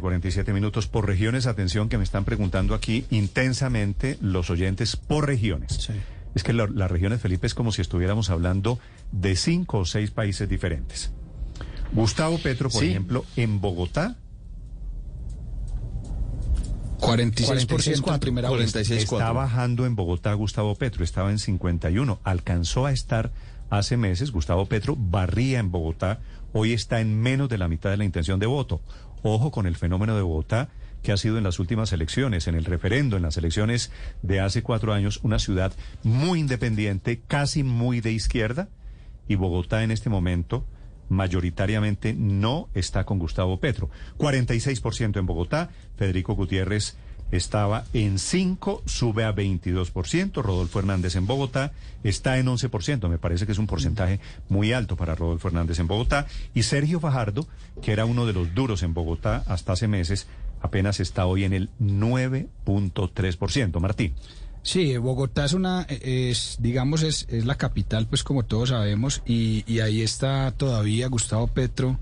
47 minutos por regiones. Atención que me están preguntando aquí intensamente los oyentes por regiones. Es que la- las regiones, Felipe, es como si estuviéramos hablando de cinco o seis países diferentes. Gustavo Petro, por Sí. ejemplo, en Bogotá 46% en primera vuelta. 46, está bajando en Bogotá Gustavo Petro, estaba en 51, alcanzó a estar hace meses, Gustavo Petro barría en Bogotá, hoy está en menos de la mitad de la intención de voto. Ojo con el fenómeno de Bogotá que ha sido en las últimas elecciones, en el referendo, en las elecciones de hace cuatro años, una ciudad muy independiente, casi muy de izquierda, y Bogotá en este momento mayoritariamente no está con Gustavo Petro. 46% en Bogotá, Federico Gutiérrez estaba en 5, sube a 22%, Rodolfo Hernández en Bogotá está en 11%, me parece que es un porcentaje muy alto para Rodolfo Hernández en Bogotá, y Sergio Fajardo, que era uno de los duros en Bogotá hasta hace meses, apenas está hoy en el 9.3%. Martín. Sí, Bogotá es una, es, digamos, es, es la capital, pues como todos sabemos, y, y ahí está todavía Gustavo Petro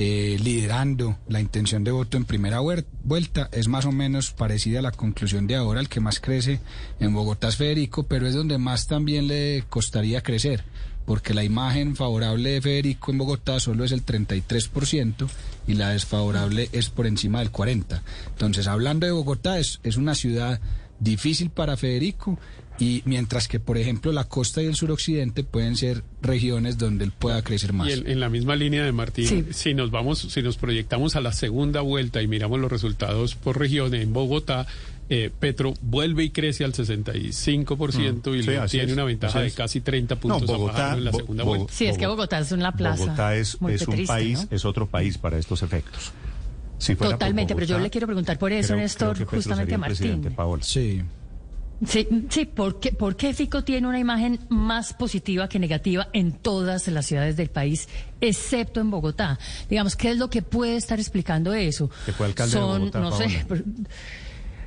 eh, liderando la intención de voto en primera vuelta. Es más o menos parecida a la conclusión de ahora, el que más crece en Bogotá es Federico, pero es donde más también le costaría crecer, porque la imagen favorable de Federico en Bogotá solo es el 33% y la desfavorable es por encima del 40%. Entonces, hablando de Bogotá, es, es una ciudad difícil para Federico y mientras que por ejemplo la costa y el suroccidente pueden ser regiones donde él pueda crecer más. Y en, en la misma línea de Martín, Sí. si nos vamos, si nos proyectamos a la segunda vuelta y miramos los resultados por región en Bogotá, eh, Petro vuelve y crece al 65% y Sí, le tiene es, una ventaja de casi 30 puntos a Bogotá, Fajardo en la segunda Bo- vuelta. Sí, es que Bogo- Bogotá es una plaza Bogotá es, es un país, ¿no? es otro país para estos efectos. Si fuera por Totalmente, pero yo le quiero preguntar por eso, creo- Néstor, creo justamente a Martín. Paola. Sí. Sí, sí ¿por, qué, ¿por qué Fico tiene una imagen más positiva que negativa en todas las ciudades del país, excepto en Bogotá? Digamos, ¿qué es lo que puede estar explicando eso? Que fue alcalde de Son, Bogotá, no sé. Pero-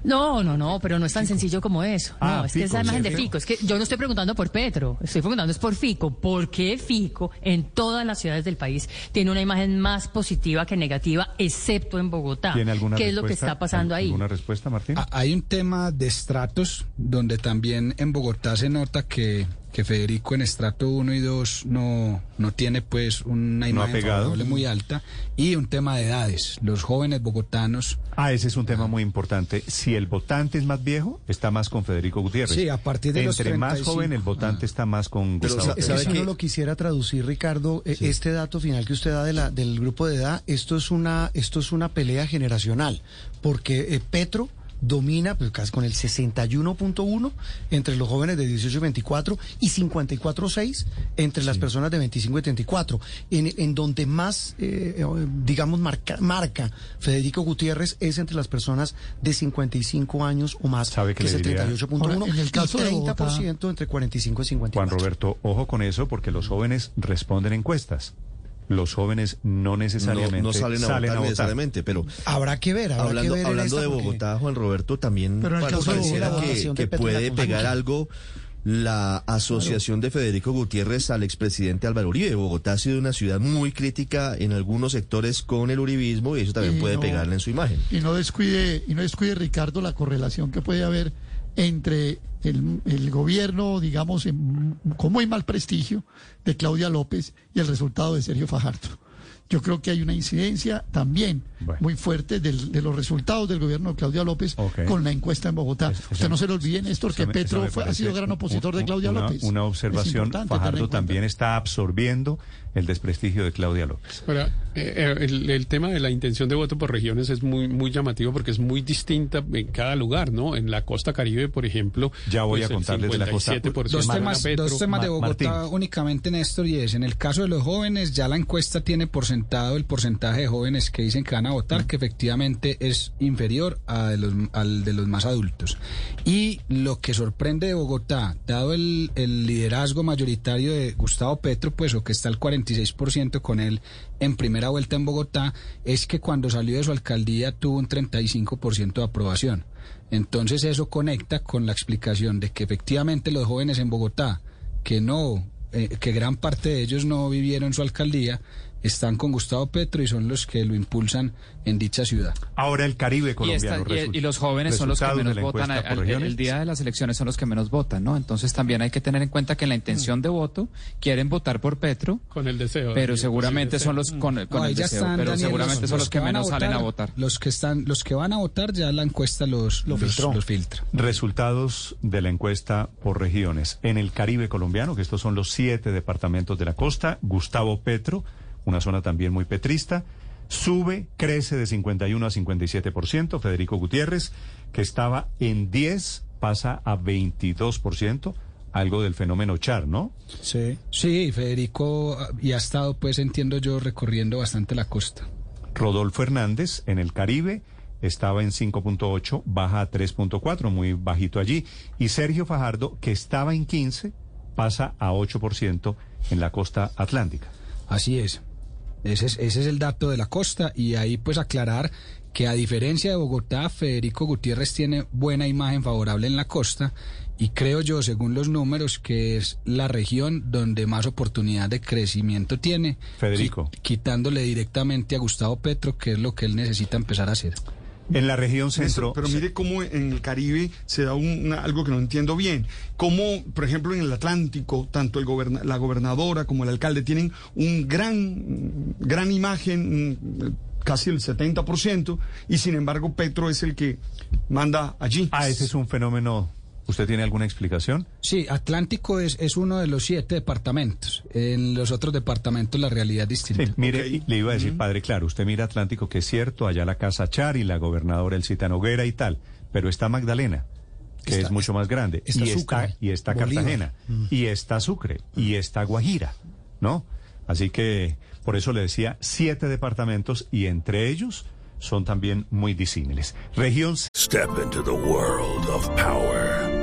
no, no, no, pero no es tan sencillo como eso. Ah, no, es que Fico, es la imagen sí, de Fico. Fico. Es que yo no estoy preguntando por Petro, estoy preguntando es por Fico. ¿Por qué Fico en todas las ciudades del país tiene una imagen más positiva que negativa, excepto en Bogotá? ¿Tiene alguna ¿Qué es lo que está pasando ahí? ¿Alguna respuesta, Martín? Ah, Hay un tema de estratos donde también en Bogotá se nota que, que Federico en estrato 1 y 2 no, no tiene pues una imagen favorable muy alta y un tema de edades. Los jóvenes bogotanos Ah, ese es un tema muy importante. Si el votante es más viejo, está más con Federico Gutiérrez. Sí, a partir de los Entre más 35. joven, el votante Ah. está más con Pero Gustavo sa- Petro. ¿sabe Eso qué? no lo quisiera traducir, Ricardo. Eh, Este dato final que usted da de la, del grupo de edad, esto es una, esto es una pelea generacional, porque eh, Petro domina pues, casi con el 61.1 entre los jóvenes de 18 y 24 y 54.6 entre las personas de 25 y 34. En, en donde más, eh, eh, digamos, marca, marca Federico Gutiérrez es entre las personas de 55 años o más, ¿Sabe qué que? 38.1 Ahora, en el caso y de Bogotá- 30% entre 45 y 54. Juan Roberto, ojo con eso, porque los jóvenes responden encuestas. Los jóvenes no necesariamente no, no salen a votar necesariamente, pero Habrá que ver, habrá hablando, que ver en hablando esta de porque- Bogotá, Juan Roberto, también Pero en el caso de pareciera que, que puede pegar algo la asociación de Federico Gutiérrez al expresidente Álvaro Uribe. Bogotá ha sido una ciudad muy crítica en algunos sectores con el uribismo y eso también Y puede no- pegarle en su imagen. Y no descuide, y no descuide Ricardo la correlación que puede haber entre el, el gobierno, digamos, en- con muy mal prestigio de Claudia López y el resultado de Sergio Fajardo. Yo creo que hay una incidencia también Bueno. muy fuerte del- de los resultados del gobierno de Claudia López con la encuesta en Bogotá. Es- esa- Usted no se le olvide, Néstor, que me- Petro fue, ha sido gran opositor de un- Claudia una, López. Una observación, Fajardo también está absorbiendo el desprestigio de Claudia López. Ahora, eh, eh, el, tema de la intención de voto por regiones es muy, muy llamativo porque es muy distinta en cada lugar, ¿no? En la costa caribe, por ejemplo. Ya voy pues, a contarles de la costa. Dos temas, Petro, dos temas de Bogotá únicamente, Néstor, y es, en el caso de los jóvenes, ya la encuesta tiene por sentado el porcentaje de jóvenes que dicen que van a votar, mm. que efectivamente es inferior al de los más adultos. Y lo que sorprende de Bogotá, dado el, liderazgo mayoritario de Gustavo Petro, pues o que está al 40 con él en primera vuelta en Bogotá, es que cuando salió de su alcaldía tuvo un 35% de aprobación. Entonces eso conecta con la explicación de que efectivamente los jóvenes en Bogotá, que no, eh, que gran parte de ellos no vivieron su alcaldía, están con Gustavo Petro y son los que lo impulsan en dicha ciudad. Ahora el Caribe Y, colombiano. esta- y- y los jóvenes son los que menos votan. al- el, el día de las elecciones son los que menos votan, ¿no? Entonces también hay que tener en cuenta que en la intención de voto quieren votar por Petro, Con el deseo. pero seguramente son los con, con No, ahí el ya deseo, están, pero Daniel, seguramente son los que a menos salen a votar. Los que están, los que van a votar ya la encuesta los, Lo los- filtró. los filtra. Resultados de la encuesta por regiones. En el Caribe colombiano, que estos son los siete departamentos de la costa, Gustavo Petro, una zona también muy petrista, sube, crece de 51 a 57%. Federico Gutiérrez, que estaba en 10, pasa a 22%, algo del fenómeno Char, ¿no? Sí. Sí, Federico, y ha estado, pues entiendo yo, recorriendo bastante la costa. Rodolfo Hernández en el Caribe estaba en 5.8, baja a 3.4, muy bajito allí. Y Sergio Fajardo, que estaba en 15, pasa a 8% en la costa atlántica. Así es. Ese es, ese es el dato de la costa y ahí pues aclarar que a diferencia de Bogotá, Federico Gutiérrez tiene buena imagen favorable en la costa y creo yo, según los números, que es la región donde más oportunidad de crecimiento tiene. Federico. qui- quitándole directamente a Gustavo Petro, que es lo que él necesita empezar a hacer. En la región centro... pero mire cómo en el Caribe se da un- una- algo que no entiendo bien. Cómo, por ejemplo, en el Atlántico, tanto el goberna- la gobernadora como el alcalde tienen un gran, gran imagen, casi el 70%, y sin embargo Petro es el que manda allí. Ah, ese es un fenómeno... ¿Usted tiene alguna explicación? Sí, Atlántico es, es uno de los siete departamentos. En los otros departamentos la realidad es distinta. Sí, mire, le iba a decir, padre, claro, usted mira Atlántico, que es cierto, allá la Casa Char y la gobernadora Elcita Noguera y tal, pero está Magdalena, que Está- es mucho más grande, está y, está, Sucre, y está Bolívar. Cartagena, y está Sucre, y está Guajira, ¿no? Así que, por eso le decía, siete departamentos, y entre ellos son también muy disímiles. Región Step into the world of power,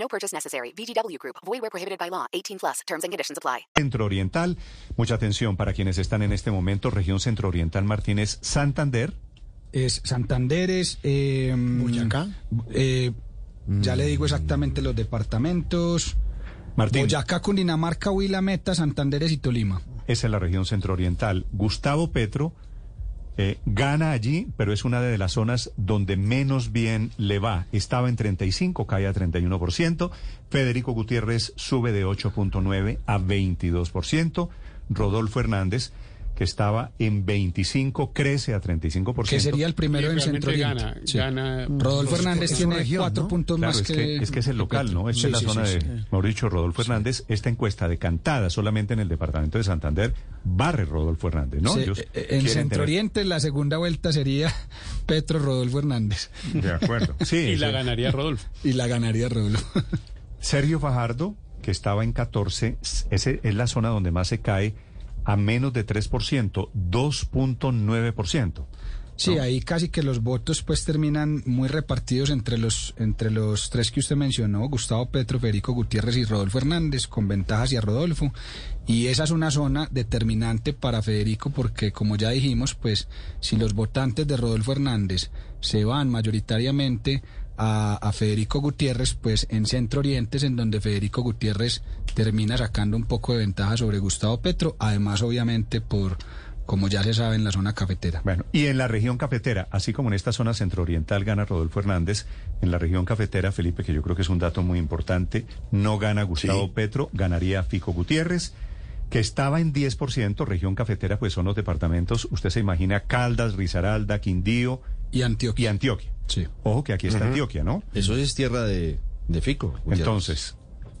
No purchase necessary. VGW Group. Void where prohibited by law. 18 plus. Terms and conditions apply. Centro Oriental. Mucha atención para quienes están en este momento. Región Centro Oriental Martínez Santander. Es Santander, es... eh, Boyacá. eh, Ya le digo exactamente los departamentos. Martín. Boyacá, Cundinamarca, Huila, Meta, Santanderes y Tolima. Esa es la región centro-oriental. Gustavo Petro eh, gana allí, pero es una de las zonas donde menos bien le va. Estaba en 35, cae a 31%. Federico Gutiérrez sube de 8.9 a 22%. Rodolfo Hernández, que estaba en 25, crece a 35%. Que sería el primero en Centro gana, Oriente. Sí. gana Rodolfo los- Hernández por- tiene región, cuatro ¿no? puntos Claro, más es que, que, es que es el local, ¿no? Esta Sí, es la sí, zona sí, de, sí. mejor dicho, Rodolfo Hernández. Esta encuesta decantada solamente en el departamento de Santander, barre Rodolfo Hernández, ¿no? Sí, Ellos eh, en Centro tener- Oriente la segunda vuelta sería Petro Rodolfo Hernández. De acuerdo. Sí, Y la ganaría Rodolfo. Y la ganaría Rodolfo. Sergio Fajardo, que estaba en 14, ese es la zona donde más se cae a menos de 3%, 2.9%. Sí, ahí casi que los votos pues terminan muy repartidos entre los entre los tres que usted mencionó, Gustavo Petro, Federico Gutiérrez y Rodolfo Hernández, con ventaja hacia Rodolfo. Y esa es una zona determinante para Federico porque, como ya dijimos, pues si los votantes de Rodolfo Hernández se van mayoritariamente a, a Federico Gutiérrez, pues en Centro Oriente es en donde Federico Gutiérrez termina sacando un poco de ventaja sobre Gustavo Petro, además obviamente por, como ya se sabe, en la zona cafetera. Bueno, y en la región cafetera, así como en esta zona centro-oriental gana Rodolfo Hernández, en la región cafetera, Felipe, que yo creo que es un dato muy importante, no gana Gustavo Sí. Petro, ganaría Fico Gutiérrez, que estaba en 10%, región cafetera, pues son los departamentos, usted se imagina Caldas, Risaralda, Quindío Y Antioquia. Y Antioquia. Sí. Ojo que aquí está. Antioquia, ¿no? Eso es tierra de, de Fico. Gutiérrez. Entonces,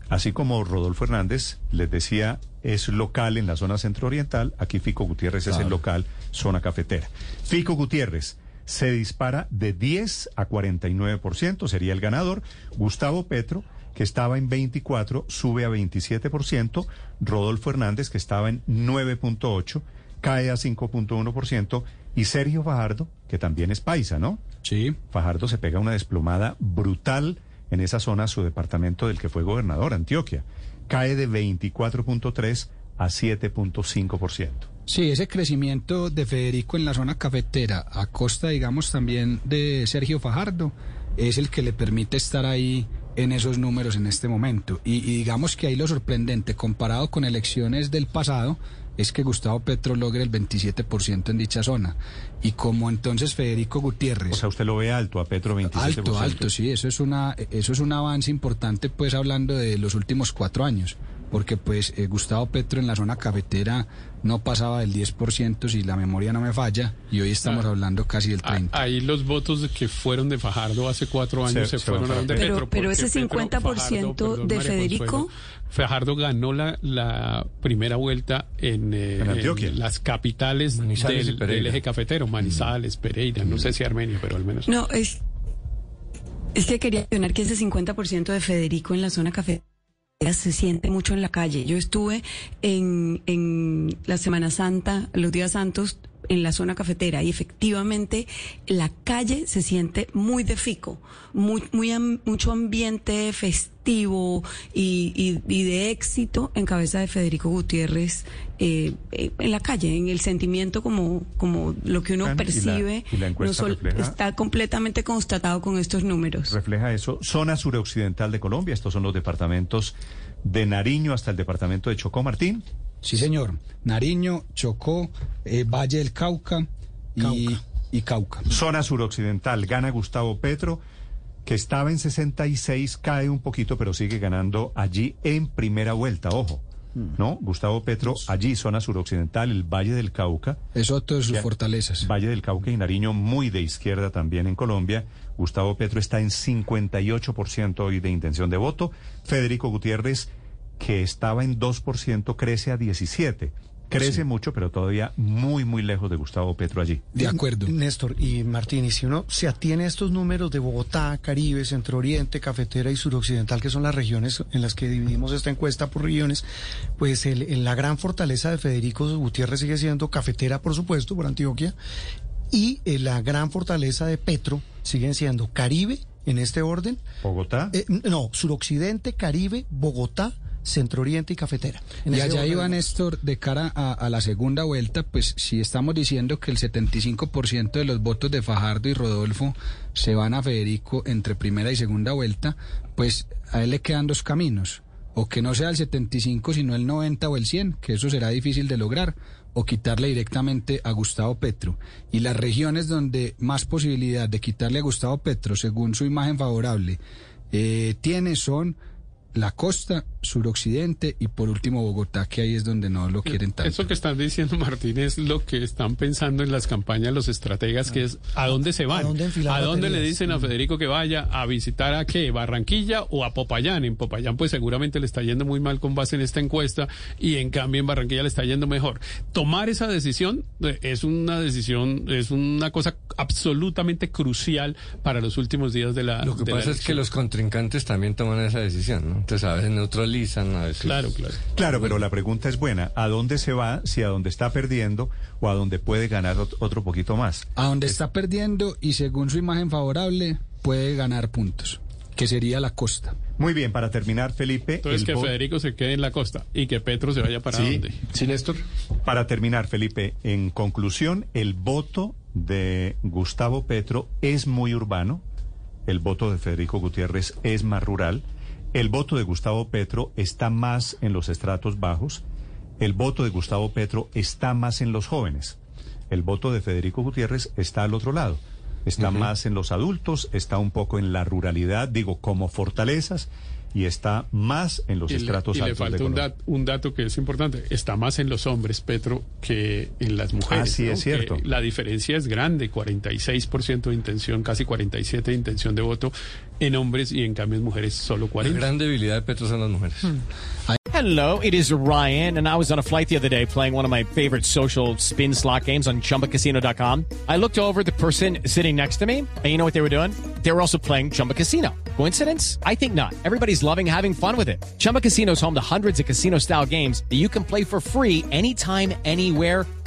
así como Rodolfo Hernández les decía, es local en la zona centro-oriental, aquí Fico Gutiérrez es el local, zona cafetera. Fico Gutiérrez se dispara de 10 a 49%, sería el ganador. Gustavo Petro, que estaba en 24, sube a 27%. Rodolfo Hernández, que estaba en 9.8, cae a 5.1%. Y Sergio Fajardo, que también es paisa, ¿no? Sí. Fajardo se pega una desplomada brutal en esa zona, su departamento del que fue gobernador, Antioquia. Cae de 24.3 a 7.5%. Sí, ese crecimiento de Federico en la zona cafetera, a costa, digamos, también de Sergio Fajardo, es el que le permite estar ahí en esos números en este momento. Y, y digamos que ahí lo sorprendente, comparado con elecciones del pasado, es que Gustavo Petro logre el 27% en dicha zona. Y como entonces Federico Gutiérrez... O sea, usted lo ve alto a Petro 27%. Alto, alto, sí, eso es una, eso es un avance importante, pues hablando de los últimos cuatro años, porque pues eh, Gustavo Petro en la zona cafetera no pasaba del 10% si la memoria no me falla, y hoy estamos hablando casi del 30%. Ahí los votos que fueron de Fajardo hace cuatro años Se- se, se fueron a donde Petro. Pero- ese Petro- 50% Fajardo, de María Federico- Consuelo, Fajardo ganó la, la primera vuelta en, eh, En Antioquia. en las capitales del, del eje cafetero, Manizales, Pereira, no sé si Armenia, pero al menos. No, es, es que quería mencionar que ese 50% de Federico en la zona cafetera se siente mucho en la calle. Yo estuve en, en la Semana Santa, los días santos, en la zona cafetera y efectivamente la calle se siente muy de fico, muy, muy mucho ambiente festivo y, y- y de éxito en cabeza de Federico Gutiérrez eh, eh, en la calle, en el sentimiento como, como lo que uno y percibe la no refleja- está completamente constatado con estos números. Refleja eso. Zona suroccidental de Colombia, estos son los departamentos de Nariño hasta el departamento de Chocó, Martín. Sí, señor. Nariño, Chocó, eh, Valle del Cauca y y Cauca. Zona suroccidental, gana Gustavo Petro, que estaba en 66, cae un poquito, pero sigue ganando allí en primera vuelta, ojo. ¿No? Gustavo Petro, allí, zona suroccidental, el Valle del Cauca. Es otro de sus Ya. fortalezas. Valle del Cauca y Nariño, muy de izquierda también en Colombia. Gustavo Petro está en 58% hoy de intención de voto. Federico Gutiérrez, que estaba en 2%, crece a 17%. Crece Sí. mucho, pero todavía muy, muy lejos de Gustavo Petro allí. De acuerdo. Néstor y Martín, y si uno se atiene a estos números de Bogotá, Caribe, Centro Oriente, Cafetera y Suroccidental, que son las regiones en las que dividimos esta encuesta por regiones, pues el, el- la gran fortaleza de Federico Gutiérrez sigue siendo Cafetera, por supuesto, por Antioquia, y eh, la gran fortaleza de Petro siguen siendo Caribe, en este orden. Bogotá. Eh, no, Suroccidente, Caribe, Bogotá, Centro Oriente y Cafetera. En Y allá iba Néstor, de cara a, a la segunda vuelta, pues si estamos diciendo que el 75% de los votos de Fajardo y Rodolfo se van a Federico entre primera y segunda vuelta, pues a él le quedan dos caminos. O que no sea el 75, sino el 90 o el 100, que eso será difícil de lograr, o quitarle directamente a Gustavo Petro. Y las regiones donde más posibilidad de quitarle a Gustavo Petro, según su imagen favorable, eh, tiene son la costa, suroccidente y por último Bogotá, que ahí es donde no lo quieren tanto. Eso que están diciendo, Martín, es lo que están pensando en las campañas los estrategas, que es a dónde se van. ¿A dónde le dicen a Federico que vaya a visitar a qué? Barranquilla o a Popayán. En Popayán, pues seguramente le está yendo muy mal con base en esta encuesta y en cambio en Barranquilla le está yendo mejor. Tomar esa decisión eh, es una decisión, es una cosa absolutamente crucial para los últimos días de la Lo que de pasa es que los contrincantes también toman esa decisión, ¿no? Entonces a veces neutralizan, a veces... Claro, claro. Claro, pero la pregunta es buena. ¿A dónde se va si a dónde está perdiendo o a dónde puede ganar ot- otro poquito más? A donde está perdiendo y según su imagen favorable puede ganar puntos, que sería la costa. Muy bien, para terminar, Felipe. Entonces que Federico se quede en la costa y que Petro se vaya para Sí, dónde. sí, Néstor. Para terminar, Felipe, en conclusión, el voto de Gustavo Petro es muy urbano, el voto de Federico Gutiérrez es más rural, el voto de Gustavo Petro está más en los estratos bajos, el voto de Gustavo Petro está más en los jóvenes, el voto de Federico Gutiérrez está al otro lado. Está más en los adultos, está un poco en la ruralidad, digo, como fortalezas, y está más en los Y le- estratos y le altos falta de un, Colombia. dat- un dato que es importante. Está más en los hombres, Petro, que en las mujeres. Sí, ¿no? es cierto. Que la diferencia es grande, 46% de intención, casi 47% de intención de voto en hombres y en cambio en mujeres solo La gran debilidad de Petro son las mujeres. Hmm. Hello, it is Ryan, and I was on a flight the other day playing one of my favorite social spin slot games on chumbacasino.com. I looked over the person sitting next to me, and you know what they were doing? They were also playing Chumba Casino. Coincidence? I think not. Everybody's loving having fun with it. Chumba Casino is home to hundreds of casino style games that you can play for free anytime, anywhere